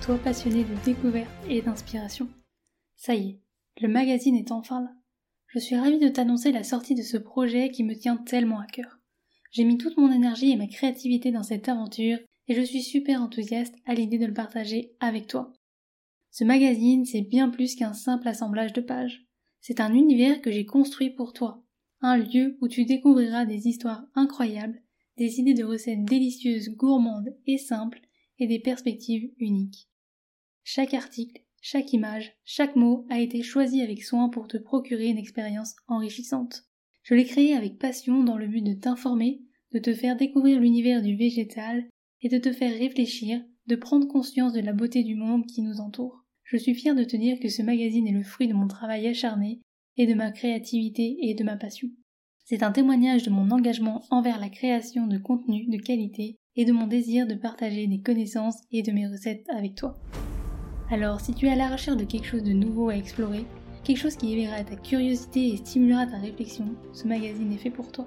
toi passionné de découverte et d'inspiration. Ça y est, le magazine est enfin là. Je suis ravie de t'annoncer la sortie de ce projet qui me tient tellement à cœur. J'ai mis toute mon énergie et ma créativité dans cette aventure et je suis super enthousiaste à l'idée de le partager avec toi. Ce magazine, c'est bien plus qu'un simple assemblage de pages. C'est un univers que j'ai construit pour toi. Un lieu où tu découvriras des histoires incroyables, des idées de recettes délicieuses, gourmandes et simples et des perspectives uniques. Chaque article, chaque image, chaque mot a été choisi avec soin pour te procurer une expérience enrichissante. Je l'ai créé avec passion dans le but de t'informer, de te faire découvrir l'univers du végétal et de te faire réfléchir, de prendre conscience de la beauté du monde qui nous entoure. Je suis fière de te dire que ce magazine est le fruit de mon travail acharné et de ma créativité et de ma passion. C'est un témoignage de mon engagement envers la création de contenus de qualité et de mon désir de partager des connaissances et de mes recettes avec toi. Alors si tu es à la recherche de quelque chose de nouveau à explorer, quelque chose qui éveillera ta curiosité et stimulera ta réflexion, ce magazine est fait pour toi.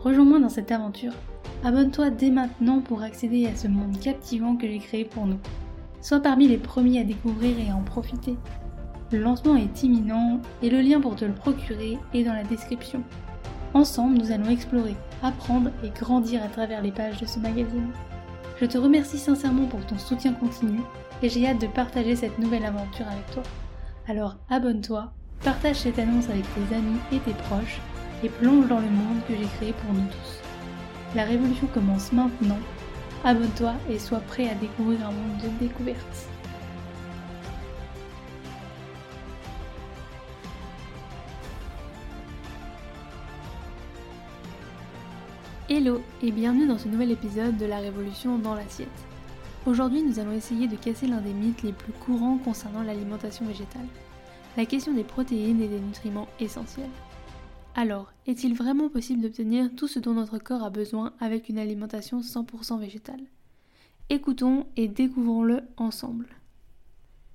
Rejoins-moi dans cette aventure. Abonne-toi dès maintenant pour accéder à ce monde captivant que j'ai créé pour nous. Sois parmi les premiers à découvrir et à en profiter. Le lancement est imminent et le lien pour te le procurer est dans la description. Ensemble, nous allons explorer, apprendre et grandir à travers les pages de ce magazine. Je te remercie sincèrement pour ton soutien continu et j'ai hâte de partager cette nouvelle aventure avec toi. Alors abonne-toi, partage cette annonce avec tes amis et tes proches et plonge dans le monde que j'ai créé pour nous tous. La révolution commence maintenant. Abonne-toi et sois prêt à découvrir un monde de découvertes. Hello et bienvenue dans ce nouvel épisode de la Révolution dans l'assiette. Aujourd'hui nous allons essayer de casser l'un des mythes les plus courants concernant l'alimentation végétale, la question des protéines et des nutriments essentiels. Alors, est-il vraiment possible d'obtenir tout ce dont notre corps a besoin avec une alimentation 100% végétale? Écoutons et découvrons-le ensemble.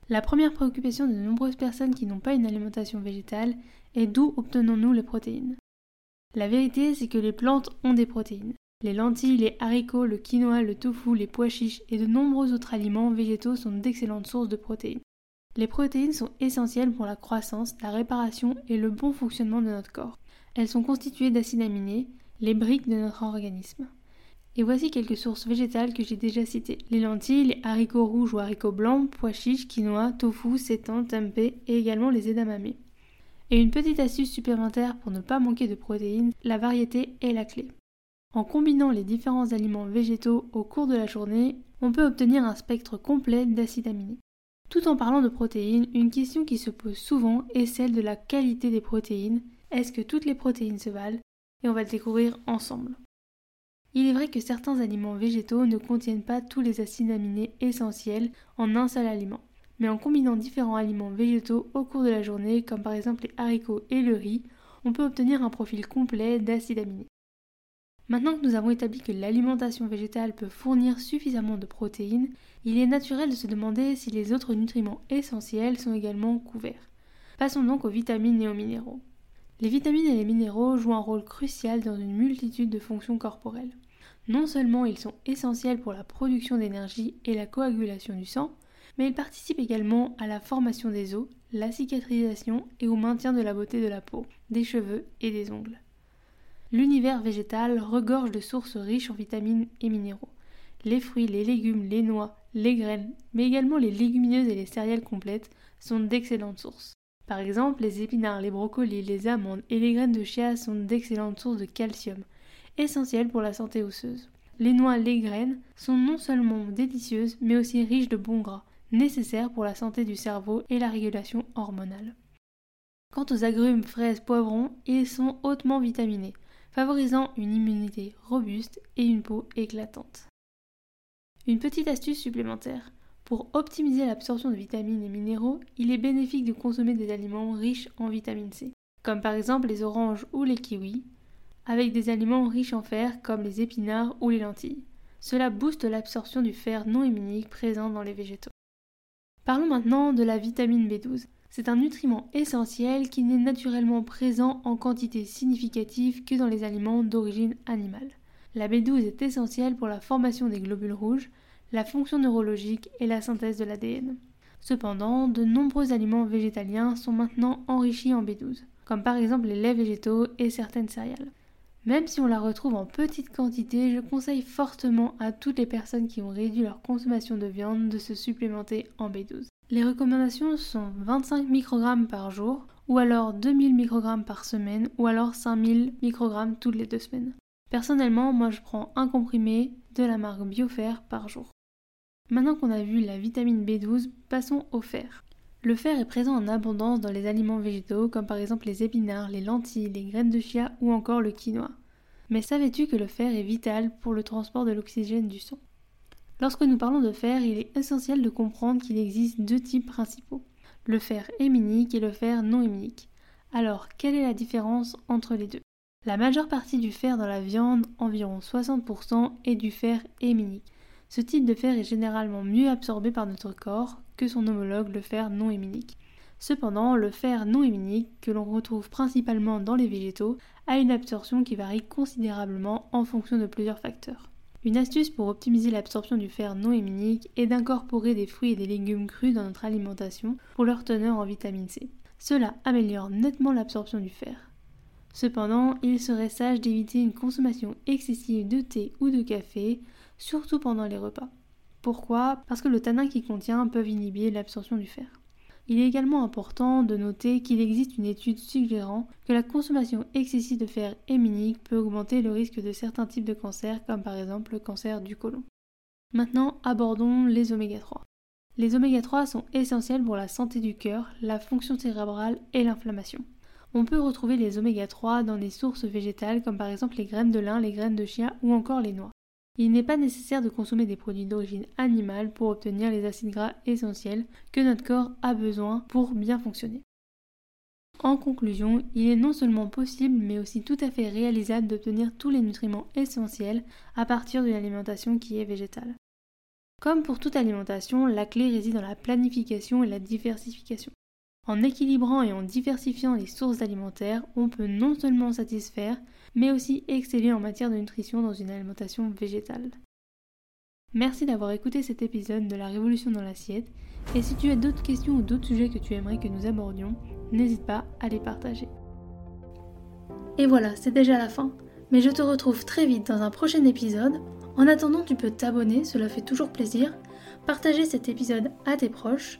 La première préoccupation de nombreuses personnes qui n'ont pas une alimentation végétale est d'où obtenons-nous les protéines? La vérité, c'est que les plantes ont des protéines. Les lentilles, les haricots, le quinoa, le tofu, les pois chiches et de nombreux autres aliments végétaux sont d'excellentes sources de protéines. Les protéines sont essentielles pour la croissance, la réparation et le bon fonctionnement de notre corps. Elles sont constituées d'acides aminés, les briques de notre organisme. Et voici quelques sources végétales que j'ai déjà citées. Les lentilles, les haricots rouges ou haricots blancs, pois chiches, quinoa, tofu, sétan, tempeh et également les edamame. Et une petite astuce supplémentaire pour ne pas manquer de protéines, la variété est la clé. En combinant les différents aliments végétaux au cours de la journée, on peut obtenir un spectre complet d'acides aminés. Tout en parlant de protéines, une question qui se pose souvent est celle de la qualité des protéines. Est-ce que toutes les protéines se valent? Et on va le découvrir ensemble. Il est vrai que certains aliments végétaux ne contiennent pas tous les acides aminés essentiels en un seul aliment mais en combinant différents aliments végétaux au cours de la journée, comme par exemple les haricots et le riz, on peut obtenir un profil complet d'acides aminés. Maintenant que nous avons établi que l'alimentation végétale peut fournir suffisamment de protéines, il est naturel de se demander si les autres nutriments essentiels sont également couverts. Passons donc aux vitamines et aux minéraux. Les vitamines et les minéraux jouent un rôle crucial dans une multitude de fonctions corporelles. Non seulement ils sont essentiels pour la production d'énergie et la coagulation du sang, mais il participe également à la formation des os, la cicatrisation et au maintien de la beauté de la peau, des cheveux et des ongles. L'univers végétal regorge de sources riches en vitamines et minéraux. Les fruits, les légumes, les noix, les graines, mais également les légumineuses et les céréales complètes sont d'excellentes sources. Par exemple, les épinards, les brocolis, les amandes et les graines de chia sont d'excellentes sources de calcium, essentielles pour la santé osseuse. Les noix, les graines sont non seulement délicieuses, mais aussi riches de bons gras, nécessaires pour la santé du cerveau et la régulation hormonale. Quant aux agrumes, fraises, poivrons, ils sont hautement vitaminés, favorisant une immunité robuste et une peau éclatante. Une petite astuce supplémentaire. Pour optimiser l'absorption de vitamines et minéraux, il est bénéfique de consommer des aliments riches en vitamine C, comme par exemple les oranges ou les kiwis, avec des aliments riches en fer comme les épinards ou les lentilles. Cela booste l'absorption du fer non héminique présent dans les végétaux. Parlons maintenant de la vitamine B12. C'est un nutriment essentiel qui n'est naturellement présent en quantité significative que dans les aliments d'origine animale. La B12 est essentielle pour la formation des globules rouges, la fonction neurologique et la synthèse de l'ADN. Cependant, de nombreux aliments végétaliens sont maintenant enrichis en B12, comme par exemple les laits végétaux et certaines céréales. Même si on la retrouve en petite quantité, je conseille fortement à toutes les personnes qui ont réduit leur consommation de viande de se supplémenter en B12. Les recommandations sont 25 microgrammes par jour, ou alors 2000 microgrammes par semaine, ou alors 5000 microgrammes toutes les deux semaines. Personnellement, moi je prends un comprimé de la marque Biofer par jour. Maintenant qu'on a vu la vitamine B12, passons au fer. Le fer est présent en abondance dans les aliments végétaux, comme par exemple les épinards, les lentilles, les graines de chia ou encore le quinoa. Mais savais-tu que le fer est vital pour le transport de l'oxygène du sang? Lorsque nous parlons de fer, il est essentiel de comprendre qu'il existe deux types principaux, le fer héminique et le fer non héminique. Alors, quelle est la différence entre les deux? La majeure partie du fer dans la viande, environ 60%, est du fer héminique. Ce type de fer est généralement mieux absorbé par notre corps que son homologue le fer non héminique. Cependant, le fer non héminique, que l'on retrouve principalement dans les végétaux, a une absorption qui varie considérablement en fonction de plusieurs facteurs. Une astuce pour optimiser l'absorption du fer non héminique est d'incorporer des fruits et des légumes crus dans notre alimentation pour leur teneur en vitamine C. Cela améliore nettement l'absorption du fer. Cependant, il serait sage d'éviter une consommation excessive de thé ou de café, surtout pendant les repas. Pourquoi? Parce que le tanin qui contient peut inhiber l'absorption du fer. Il est également important de noter qu'il existe une étude suggérant que la consommation excessive de fer héminique peut augmenter le risque de certains types de cancers, comme par exemple le cancer du côlon. Maintenant, abordons les oméga 3. Les oméga 3 sont essentiels pour la santé du cœur, la fonction cérébrale et l'inflammation. On peut retrouver les oméga 3 dans des sources végétales comme par exemple les graines de lin, les graines de chia ou encore les noix. Il n'est pas nécessaire de consommer des produits d'origine animale pour obtenir les acides gras essentiels que notre corps a besoin pour bien fonctionner. En conclusion, il est non seulement possible mais aussi tout à fait réalisable d'obtenir tous les nutriments essentiels à partir d'une alimentation qui est végétale. Comme pour toute alimentation, la clé réside dans la planification et la diversification. En équilibrant et en diversifiant les sources alimentaires, on peut non seulement satisfaire, mais aussi exceller en matière de nutrition dans une alimentation végétale. Merci d'avoir écouté cet épisode de la Révolution dans l'assiette, et si tu as d'autres questions ou d'autres sujets que tu aimerais que nous abordions, n'hésite pas à les partager. Et voilà, c'est déjà la fin, mais je te retrouve très vite dans un prochain épisode. En attendant, tu peux t'abonner, cela fait toujours plaisir, partager cet épisode à tes proches,